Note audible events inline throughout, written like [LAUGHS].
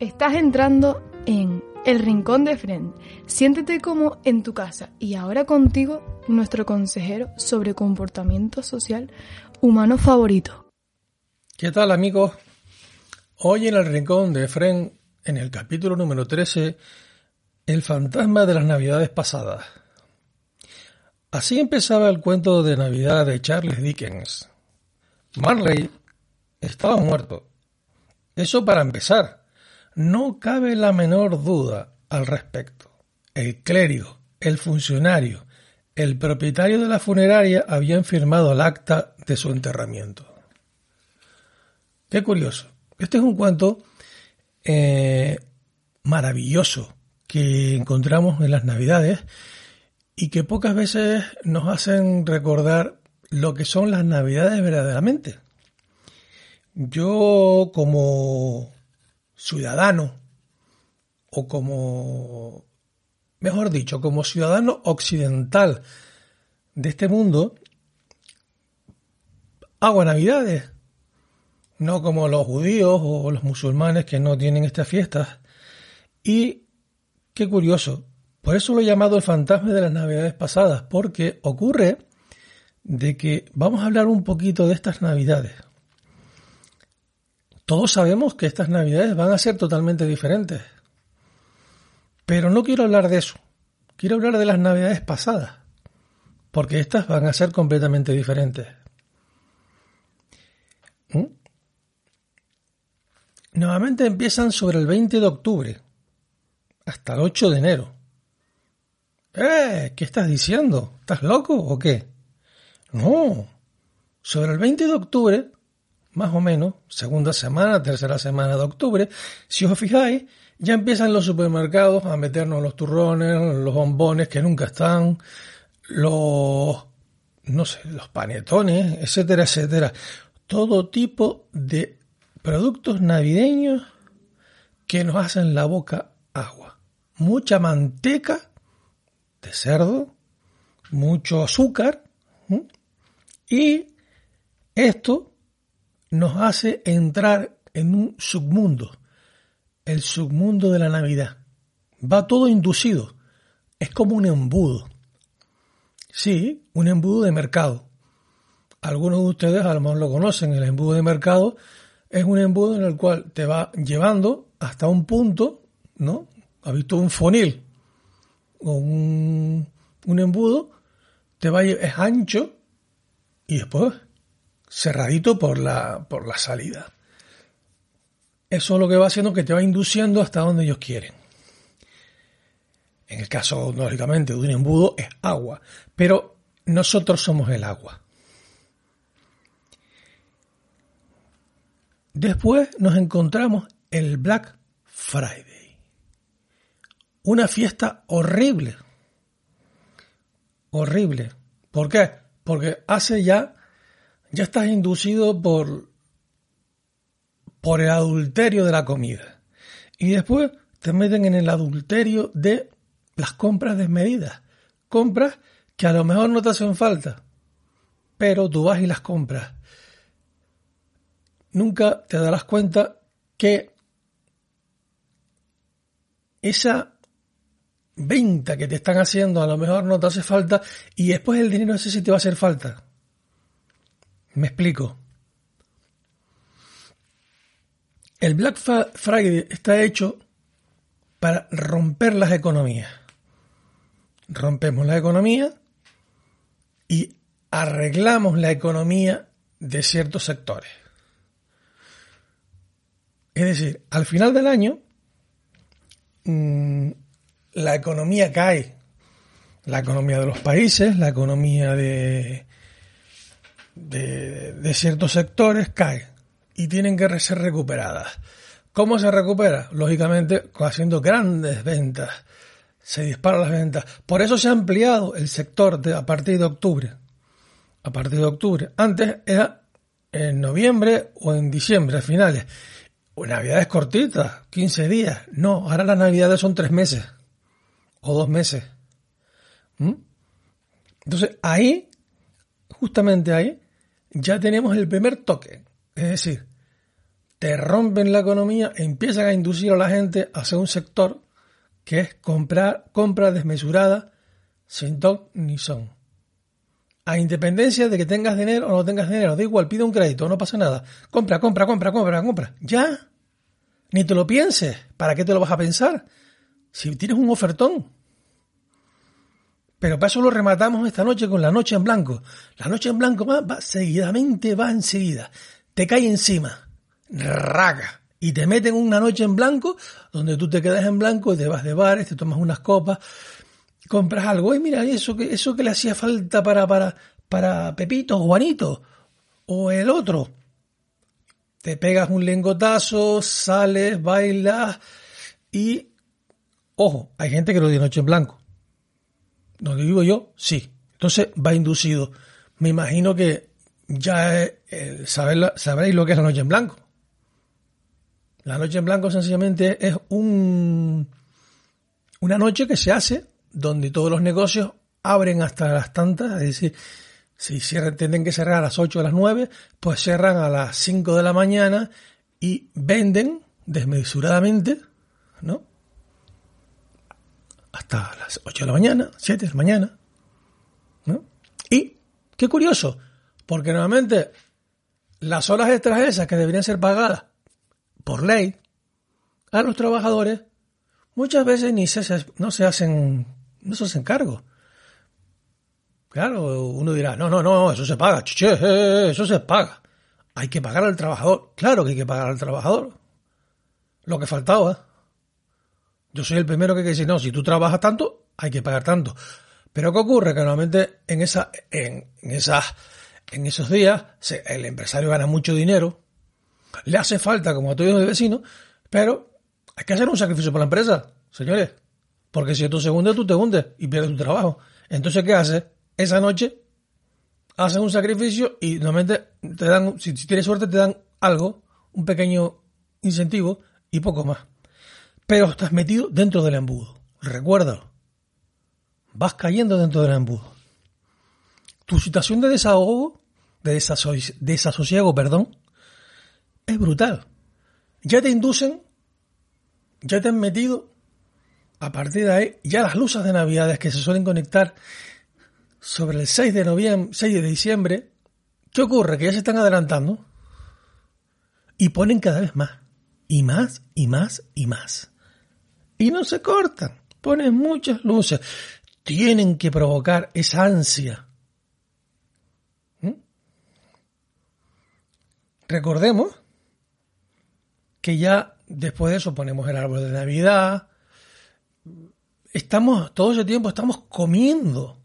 Estás entrando en El Rincón de Friend. Siéntete como en tu casa y ahora contigo nuestro consejero sobre comportamiento social humano favorito. ¿Qué tal amigos? Hoy en El Rincón de Friend, en el capítulo número 13, El fantasma de las navidades pasadas. Así empezaba el cuento de Navidad de Charles Dickens. Marley estaba muerto. Eso para empezar. No cabe la menor duda al respecto. El clérigo, el funcionario, el propietario de la funeraria habían firmado el acta de su enterramiento. Qué curioso. Este es un cuento eh, maravilloso que encontramos en las Navidades y que pocas veces nos hacen recordar lo que son las Navidades verdaderamente. Yo como ciudadano o como, mejor dicho, como ciudadano occidental de este mundo, hago navidades, no como los judíos o los musulmanes que no tienen estas fiestas. Y qué curioso, por eso lo he llamado el fantasma de las navidades pasadas, porque ocurre de que vamos a hablar un poquito de estas navidades. Todos sabemos que estas navidades van a ser totalmente diferentes. Pero no quiero hablar de eso. Quiero hablar de las navidades pasadas. Porque estas van a ser completamente diferentes. ¿Mm? Nuevamente empiezan sobre el 20 de octubre hasta el 8 de enero. ¡Eh! ¿Qué estás diciendo? ¿Estás loco o qué? No. Sobre el 20 de octubre más o menos, segunda semana, tercera semana de octubre, si os fijáis, ya empiezan los supermercados a meternos los turrones, los bombones que nunca están, los, no sé, los panetones, etcétera, etcétera. Todo tipo de productos navideños que nos hacen la boca agua. Mucha manteca de cerdo, mucho azúcar y esto nos hace entrar en un submundo, el submundo de la Navidad. Va todo inducido, es como un embudo. Sí, un embudo de mercado. Algunos de ustedes a lo mejor lo conocen, el embudo de mercado es un embudo en el cual te va llevando hasta un punto, ¿no? ¿Has visto un fonil o un, un embudo? Te va, es ancho y después cerradito por la, por la salida. Eso es lo que va haciendo que te va induciendo hasta donde ellos quieren. En el caso, lógicamente, de un embudo es agua, pero nosotros somos el agua. Después nos encontramos el Black Friday. Una fiesta horrible. Horrible. ¿Por qué? Porque hace ya ya estás inducido por, por el adulterio de la comida. Y después te meten en el adulterio de las compras desmedidas. Compras que a lo mejor no te hacen falta, pero tú vas y las compras. Nunca te darás cuenta que esa venta que te están haciendo a lo mejor no te hace falta y después el dinero ese sí te va a hacer falta. Me explico. El Black Friday está hecho para romper las economías. Rompemos la economía y arreglamos la economía de ciertos sectores. Es decir, al final del año, mm, la economía cae. La economía de los países, la economía de, de, ciertos sectores cae. y tienen que ser recuperadas. ¿Cómo se recupera? Lógicamente, haciendo grandes ventas. Se disparan las ventas. Por eso se ha ampliado el sector de, a partir de octubre. A partir de octubre. Antes era en noviembre o en diciembre, a finales. Navidades cortitas, 15 días. No, ahora las navidades son tres meses. O dos meses. ¿Mm? Entonces, ahí, justamente ahí, ya tenemos el primer toque. Es decir, te rompen la economía e empiezan a inducir a la gente hacia un sector que es comprar, compra desmesurada, sin top ni son. A independencia de que tengas dinero o no tengas dinero, da igual, pide un crédito, no pasa nada. Compra, compra, compra, compra, compra. Ya. Ni te lo pienses. ¿Para qué te lo vas a pensar? Si tienes un ofertón. Pero para eso lo rematamos esta noche con la noche en blanco. La noche en blanco va, va seguidamente, va enseguida. Te cae encima. Raga. Y te meten una noche en blanco donde tú te quedas en blanco te vas de bares, te tomas unas copas, compras algo. Y mira, eso que, eso que le hacía falta para, para, para Pepito, Juanito o el otro. Te pegas un lengotazo, sales, bailas y... Ojo, hay gente que lo de noche en blanco lo digo yo, sí. Entonces va inducido. Me imagino que ya eh, sabréis lo que es la noche en blanco. La noche en blanco sencillamente es un, una noche que se hace donde todos los negocios abren hasta las tantas, es decir, si cierran, tienen que cerrar a las 8 o a las 9, pues cierran a las 5 de la mañana y venden desmesuradamente, ¿no? Hasta las 8 de la mañana, 7 de la mañana. Y, qué curioso, porque normalmente las horas extras esas que deberían ser pagadas por ley a los trabajadores, muchas veces ni se, no se hacen, no se hacen cargo. Claro, uno dirá, no, no, no, eso se paga, eso se paga. Hay que pagar al trabajador. Claro que hay que pagar al trabajador. Lo que faltaba. Yo soy el primero que dice, no, si tú trabajas tanto, hay que pagar tanto. Pero ¿qué ocurre? Que normalmente en, en, esas, en esos días el empresario gana mucho dinero, le hace falta, como a todos los vecinos, pero hay que hacer un sacrificio para la empresa, señores. Porque si tú se hunde, tú te hundes y pierdes tu trabajo. Entonces, ¿qué haces? Esa noche hacen un sacrificio y normalmente te dan, si tienes suerte, te dan algo, un pequeño incentivo y poco más pero estás metido dentro del embudo. Recuerda, vas cayendo dentro del embudo. Tu situación de desahogo, de desasosiego, perdón, es brutal. Ya te inducen, ya te han metido, a partir de ahí, ya las luces de Navidades que se suelen conectar sobre el 6 de noviembre, 6 de diciembre, ¿qué ocurre? Que ya se están adelantando y ponen cada vez más, y más, y más, y más y no se cortan. Ponen muchas luces. Tienen que provocar esa ansia. ¿Mm? Recordemos que ya después de eso ponemos el árbol de Navidad. Estamos, todo ese tiempo estamos comiendo,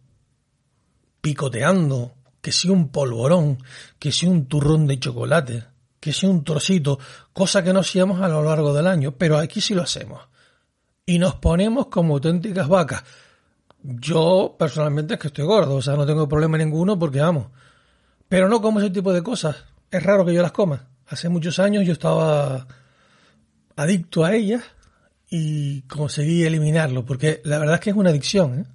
picoteando, que si un polvorón, que si un turrón de chocolate, que si un trocito, cosa que no hacíamos a lo largo del año, pero aquí sí lo hacemos y nos ponemos como auténticas vacas. Yo personalmente es que estoy gordo, o sea, no tengo problema ninguno porque vamos. Pero no como ese tipo de cosas. Es raro que yo las coma. Hace muchos años yo estaba adicto a ellas y conseguí eliminarlo, porque la verdad es que es una adicción. ¿eh?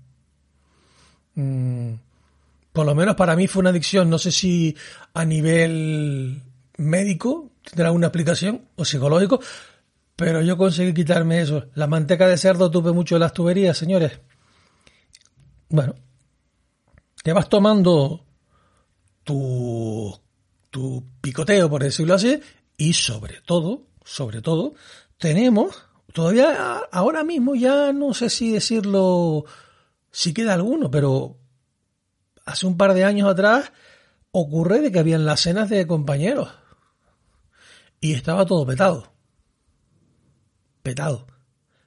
Mm, por lo menos para mí fue una adicción. No sé si a nivel médico tendrá una aplicación o psicológico, pero yo conseguí quitarme eso. La manteca de cerdo tuve mucho de las tuberías, señores. Bueno, te vas tomando tu, tu picoteo, por decirlo así, y sobre todo, sobre todo, tenemos, todavía ahora mismo ya no sé si decirlo, si queda alguno, pero hace un par de años atrás ocurre de que habían las cenas de compañeros y estaba todo petado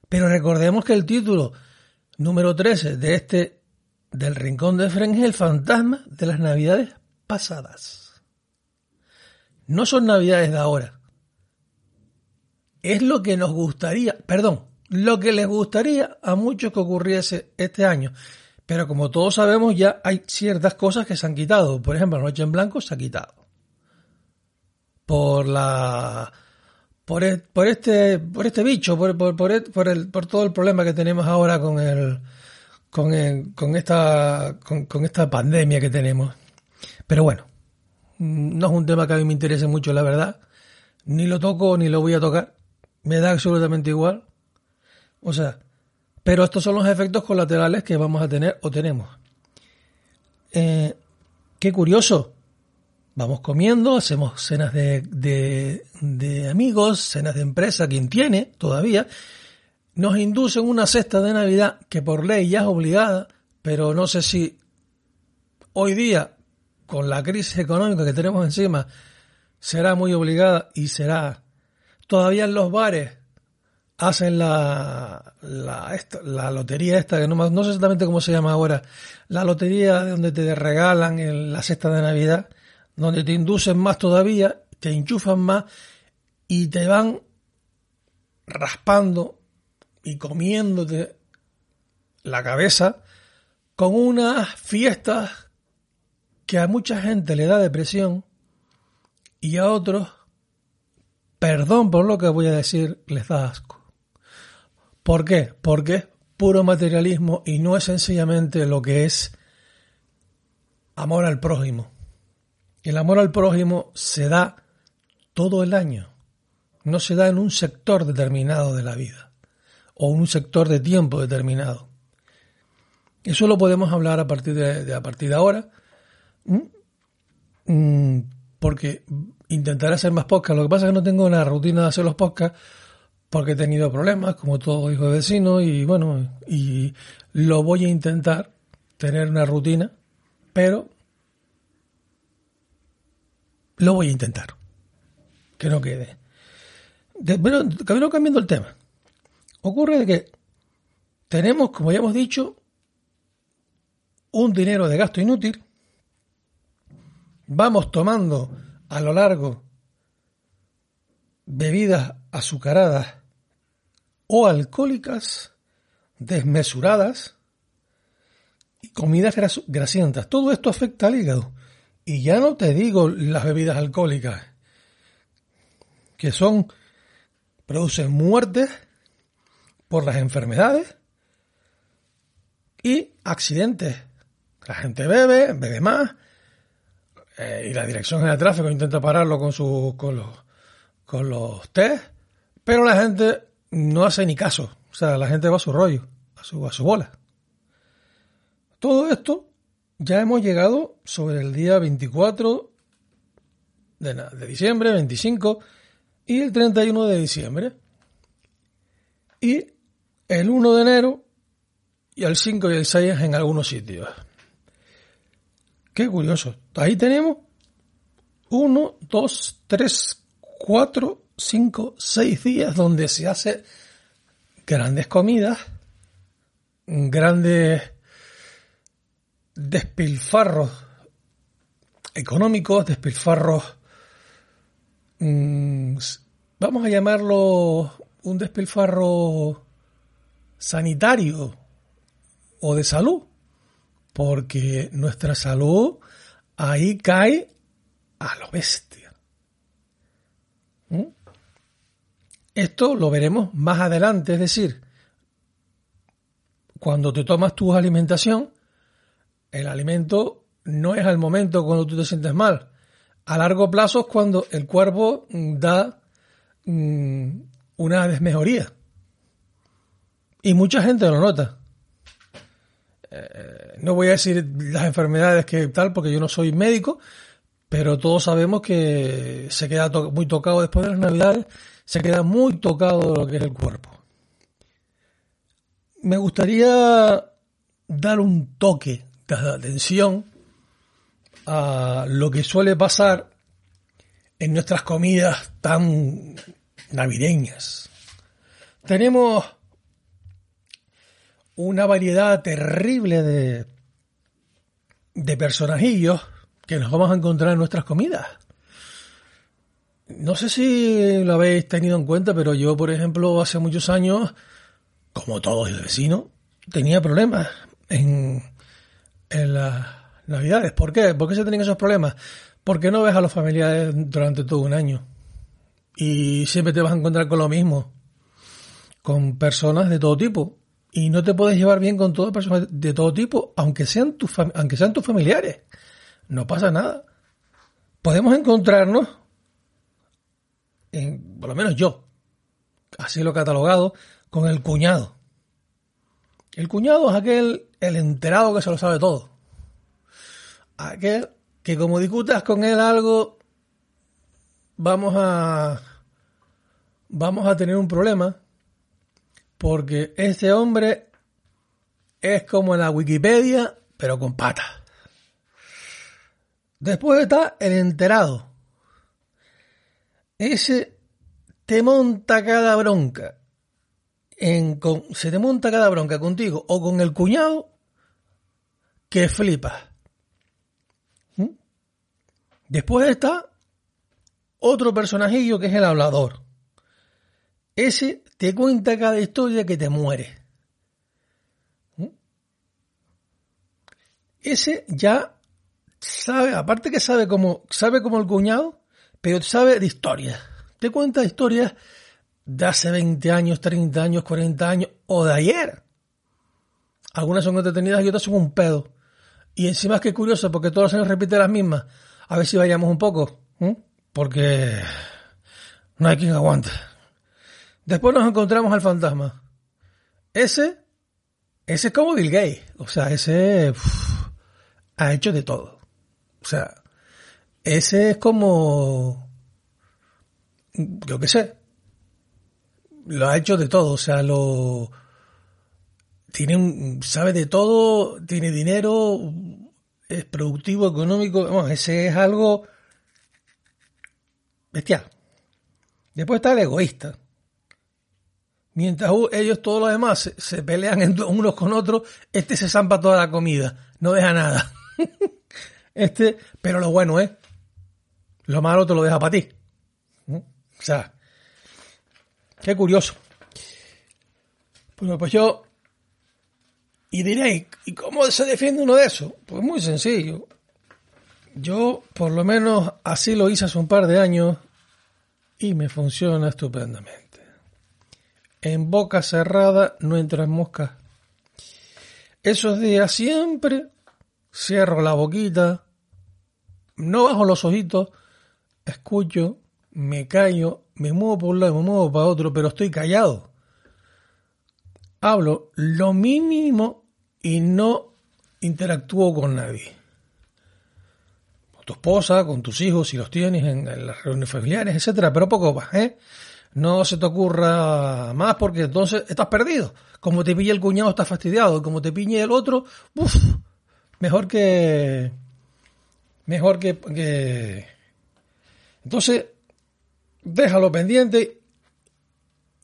Pero recordemos que el título número 13 de este del Rincón de Fren es el fantasma de las Navidades pasadas. no son navidades de ahora. Es lo que nos gustaría, perdón, lo que les gustaría a muchos que ocurriese este año. Pero como todos sabemos, ya hay ciertas cosas que se han quitado. Por ejemplo, la noche en blanco se ha quitado. Por la por, e, por este por este bicho, por, por, por, el, por todo el problema que tenemos ahora con el con, con esta con, esta pandemia que tenemos. Pero bueno, no es un tema que a mí me interese mucho, la verdad. Ni lo toco ni lo voy a tocar. Me da absolutamente igual. O sea, pero estos son los efectos colaterales que vamos a tener o tenemos. Eh, qué curioso. Vamos comiendo, hacemos cenas de, de, amigos, cenas de empresa, quien tiene todavía. Nos inducen una cesta de Navidad que por ley ya es obligada, pero no sé si hoy día, con la crisis económica que tenemos encima, será muy obligada y será todavía en los bares hacen la, la, la lotería esta, que no, no sé exactamente cómo se llama ahora, la lotería donde te regalan en la cesta de Navidad, donde te inducen más todavía, te enchufan más y te van raspando y comiéndote la cabeza con unas fiestas que a mucha gente le da depresión y a otros, perdón por lo que voy a decir, les da asco. ¿Por qué? Porque es puro materialismo y no es sencillamente lo que es amor al prójimo. El amor al prójimo se da todo el año, no se da en un sector determinado de la vida o en un sector de tiempo determinado. Eso lo podemos hablar a partir de, a partir de ahora, mm, porque intentaré hacer más podcasts. Lo que pasa es que no tengo una rutina de hacer los podcasts porque he tenido problemas, como todo hijo de vecino, y bueno, y lo voy a intentar tener una rutina, pero lo voy a intentar. Que no quede. pero cambiando el tema. Ocurre que tenemos, como ya hemos dicho, un dinero de gasto inútil. Vamos tomando a lo largo bebidas azucaradas o alcohólicas desmesuradas y comidas grasientas. Todo esto afecta al hígado. Y ya no te digo las bebidas alcohólicas, que son, producen muertes por las enfermedades y accidentes. La gente bebe, bebe más, eh, y la dirección de tráfico intenta pararlo con, su, con, los, con los test, pero la gente no hace ni caso. O sea, la gente va a su rollo, a su, a su bola. Todo esto ya hemos llegado sobre el día 24 de, de diciembre, 25 y el 31 de diciembre. Y el 1 de enero y el 5 y el 6 en algunos sitios. Qué curioso. Ahí tenemos 1, 2, 3, 4, cinco, seis días donde se hace grandes comidas, grandes despilfarros económicos, despilfarros, mm, vamos a llamarlo un despilfarro sanitario o de salud, porque nuestra salud ahí cae a lo bestia. ¿Mm? Esto lo veremos más adelante, es decir, cuando te tomas tu alimentación, el alimento no es al momento cuando tú te sientes mal. A largo plazo es cuando el cuerpo da mm, una desmejoría. Y mucha gente lo nota. Eh, no voy a decir las enfermedades que tal, porque yo no soy médico, pero todos sabemos que se queda muy tocado después de las navidades se queda muy tocado lo que es el cuerpo. Me gustaría dar un toque de atención a lo que suele pasar en nuestras comidas tan navideñas. Tenemos una variedad terrible de, de personajillos que nos vamos a encontrar en nuestras comidas. no sé si lo habéis tenido en cuenta, pero yo, por ejemplo, hace muchos años, como todos el vecino, tenía problemas en, en las navidades. ¿Por qué? ¿Por qué se tenían esos problemas? Porque no ves a los familiares durante todo un año. Y siempre te vas a encontrar con lo mismo. Con personas de todo tipo. Y no te puedes llevar bien con todas personas de todo tipo, aunque sean, tus aunque sean tus familiares. No pasa nada. Podemos encontrarnos, en, por lo menos yo, así lo he catalogado, con el cuñado. El cuñado es aquel, el enterado que se lo sabe todo. Aquel que como discutas con él algo, vamos a, vamos a tener un problema porque este hombre es como en la Wikipedia, pero con patas. Después está el enterado. Ese te monta cada bronca. En, se te monta cada bronca contigo o con el cuñado que flipas. ¿Mm? Después está otro personajillo que es el hablador. Ese te cuenta cada historia que te muere. ¿Mm? Ese ya sabe, aparte que sabe como, sabe como el cuñado, pero sabe de historias. Te cuenta historias de hace 20 años, 30 años, 40 años o de ayer. Algunas son entretenidas y otras son un pedo. Y encima es que curioso porque todos los años repite las mismas. A ver si vayamos un poco. Porque no hay quien aguante. Después nos encontramos al fantasma. Ese, ese es como Bill Gates. O sea, ese ha hecho de todo. O sea, ese es como, yo qué sé, lo ha hecho de todo. O sea, lo tiene un, sabe de todo, tiene dinero, es productivo, económico. Bueno, ese es algo bestial. Después está el egoísta. Mientras ellos todos los demás se, pelean unos con otros, este se zampa toda la comida, no deja nada. [LAUGHS] este, pero lo bueno es, lo malo te lo deja para ti. O sea, qué curioso. Bueno, pues yo, y diréis, ¿y cómo se defiende uno de eso? Pues muy sencillo. Yo, por lo menos, así lo hice hace un par de años y me funciona estupendamente. En boca cerrada no entran moscas. Esos días siempre cierro la boquita, no bajo los ojitos, escucho, me callo, me muevo por un lado, me muevo para otro, pero estoy callado. Hablo lo mínimo y no interactúo con nadie. Con tu esposa, con tus hijos, si los tienes en, las reuniones familiares, etcétera, pero poco más, ¿eh? no se te ocurra más porque entonces estás perdido. Como te pille el cuñado estás fastidiado, como te piñe el otro, uff, mejor que... Mejor que, que... Entonces, déjalo pendiente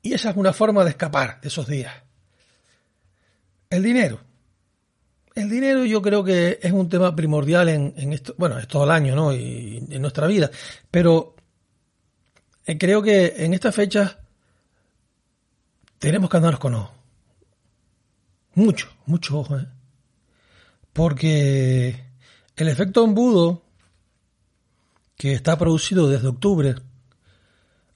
y esa es una forma de escapar de esos días. El dinero. El dinero yo creo que es un tema primordial en, en esto, bueno, es todo el año, ¿no? Y en nuestra vida. Pero eh, creo que en esta fecha tenemos que andarnos con ojo. Mucho, mucho ojo, ¿eh? Porque el efecto embudo que está producido desde octubre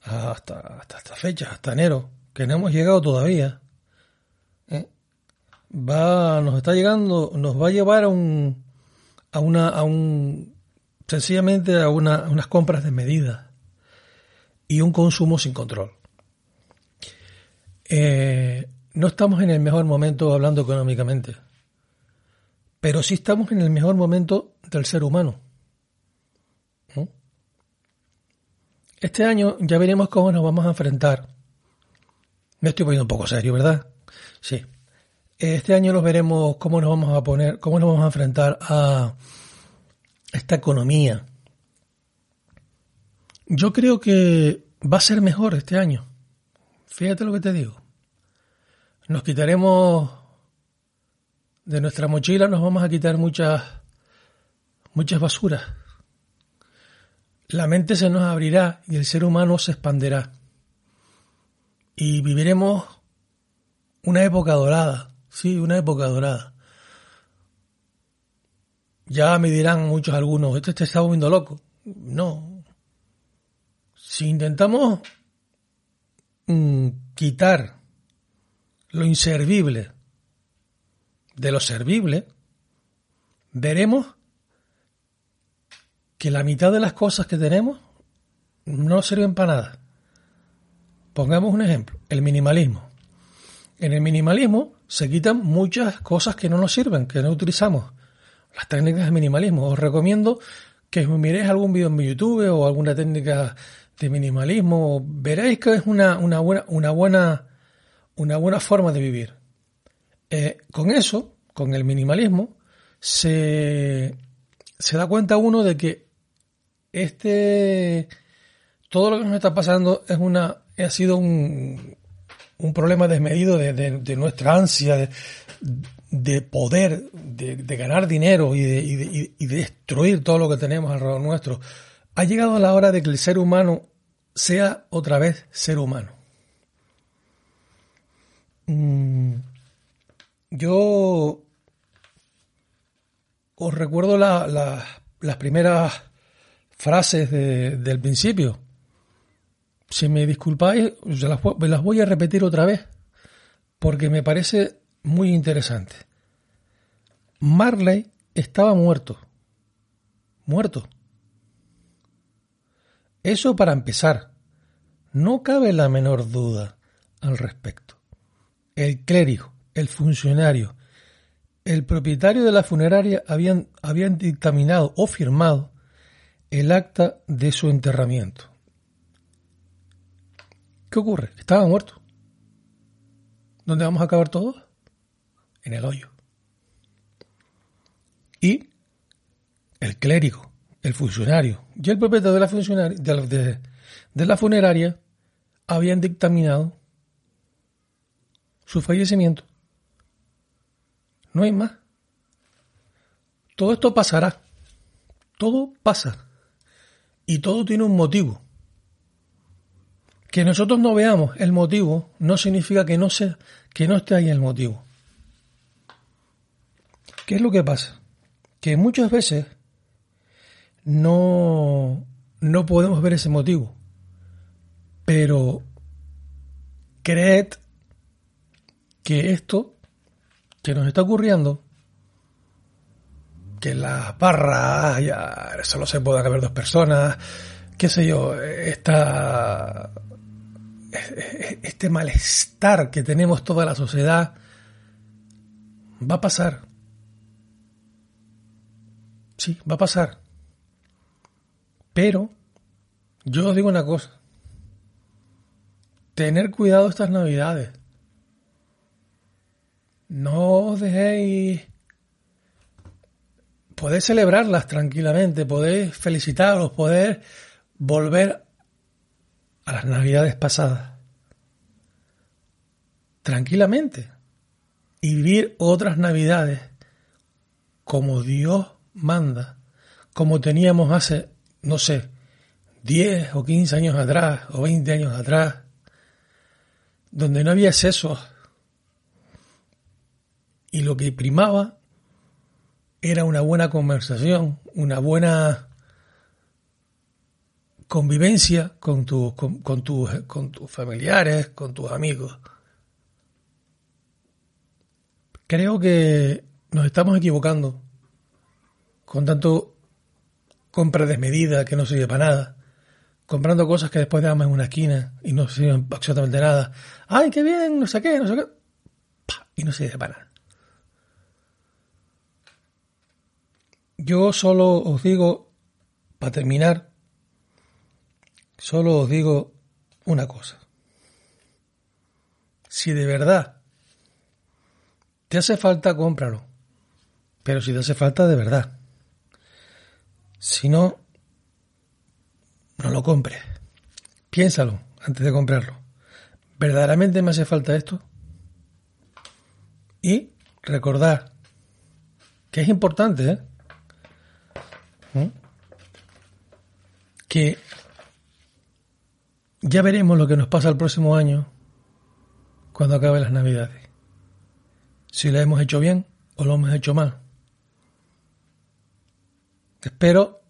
hasta, hasta esta fecha, hasta enero, que no hemos llegado todavía, ¿eh? va, nos está llegando, nos va a llevar a un, a una, a un, sencillamente a, una, unas compras de medida y un consumo sin control. Eh, no estamos en el mejor momento hablando económicamente, pero sí estamos en el mejor momento del ser humano. Este año ya veremos cómo nos vamos a enfrentar. Me estoy poniendo un poco serio, ¿verdad? Sí. Este año nos veremos cómo nos vamos a poner, cómo nos vamos a enfrentar a esta economía yo creo que va a ser mejor este año. Fíjate lo que te digo. Nos quitaremos de nuestra mochila, nos vamos a quitar muchas, muchas basuras. La mente se nos abrirá y el ser humano se expanderá. Y viviremos una época dorada, sí, una época dorada. Ya me dirán muchos algunos, este te está volviendo loco. No. Si intentamos mm, quitar lo inservible de lo servible, veremos que la mitad de las cosas que tenemos no sirven para nada. Pongamos un ejemplo, el minimalismo. En el minimalismo se quitan muchas cosas que no nos sirven, que no utilizamos. Las técnicas de minimalismo. Os recomiendo que miréis algún vídeo en YouTube o alguna técnica de minimalismo. Veréis que es una, buena, una, buena, una buena forma de vivir. Eh, con eso, con el minimalismo, se da cuenta uno de que este todo lo que nos está pasando es una ha sido un, un problema desmedido de, de, nuestra ansia de, de poder, de, ganar dinero y, y, y de, destruir todo lo que tenemos alrededor nuestro. Ha llegado la hora de que el ser humano sea otra vez ser humano. Mm, yo os recuerdo las primeras frases del principio. Si me disculpáis, las, las voy a repetir otra vez porque me parece muy interesante. Marley estaba muerto. Muerto. Eso para empezar. No cabe la menor duda al respecto. El clérigo, el funcionario, el propietario de la funeraria habían, habían dictaminado o firmado el acta de su enterramiento. ¿Qué ocurre? Estaba muerto. ¿Dónde vamos a acabar todos? En el hoyo. Y el clérigo, el funcionario y el propietario de la, funcionaria, de, de la funeraria habían dictaminado su fallecimiento. No hay más. Todo esto pasará. Todo pasa. Y todo tiene un motivo. Que nosotros no veamos el motivo no significa que no, sea, que no esté ahí el motivo. ¿Qué es lo que pasa? Que muchas veces no, no podemos ver ese motivo. Pero creed que esto que nos está ocurriendo que las barras ya solo se puedan haber dos personas, qué sé yo, esta, este malestar que tenemos toda la sociedad va a pasar. Sí, va a pasar. Pero yo os digo una cosa. Tener cuidado estas navidades. No os dejéis podéis celebrarlas tranquilamente, podéis felicitaros, podéis volver a las navidades pasadas. Tranquilamente. Y vivir otras navidades como Dios manda, como teníamos hace, no sé, 10 o 15 años atrás o 20 años atrás, donde no había excesos y lo que primaba era una buena conversación, una buena convivencia con, tu, con, con, con tus familiares, con tus amigos. Creo que nos estamos equivocando con tanto compra desmedida que no sirve para nada, comprando cosas que después dejamos en una esquina y no sirven absolutamente nada. ¡Ay, qué bien! No sé qué, no sé qué. Y no sirve para nada. Yo solo os digo, para terminar, solo os digo una cosa. Si de verdad te hace falta, cómpralo. Pero si te hace falta, de verdad. Si no, no lo compres. Piénsalo antes de comprarlo. ¿Verdaderamente me hace falta esto? Y recordar que es importante, ¿eh? Que ya veremos lo que nos pasa el próximo año cuando acabe las navidades. Si lo hemos hecho bien o lo hemos hecho mal. Espero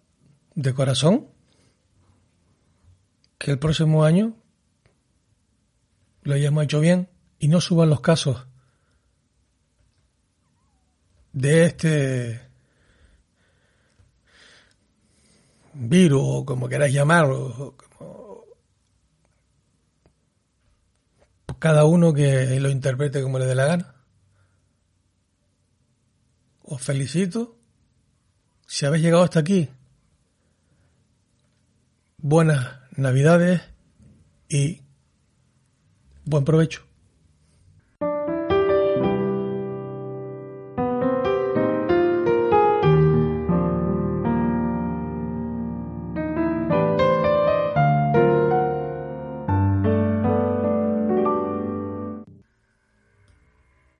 de corazón que el próximo año lo hayamos hecho bien y no suban los casos de este virus o como queráis llamarlo, cada uno que lo interprete como le dé la gana. Os felicito. Si habéis llegado hasta aquí, buenas navidades y buen provecho.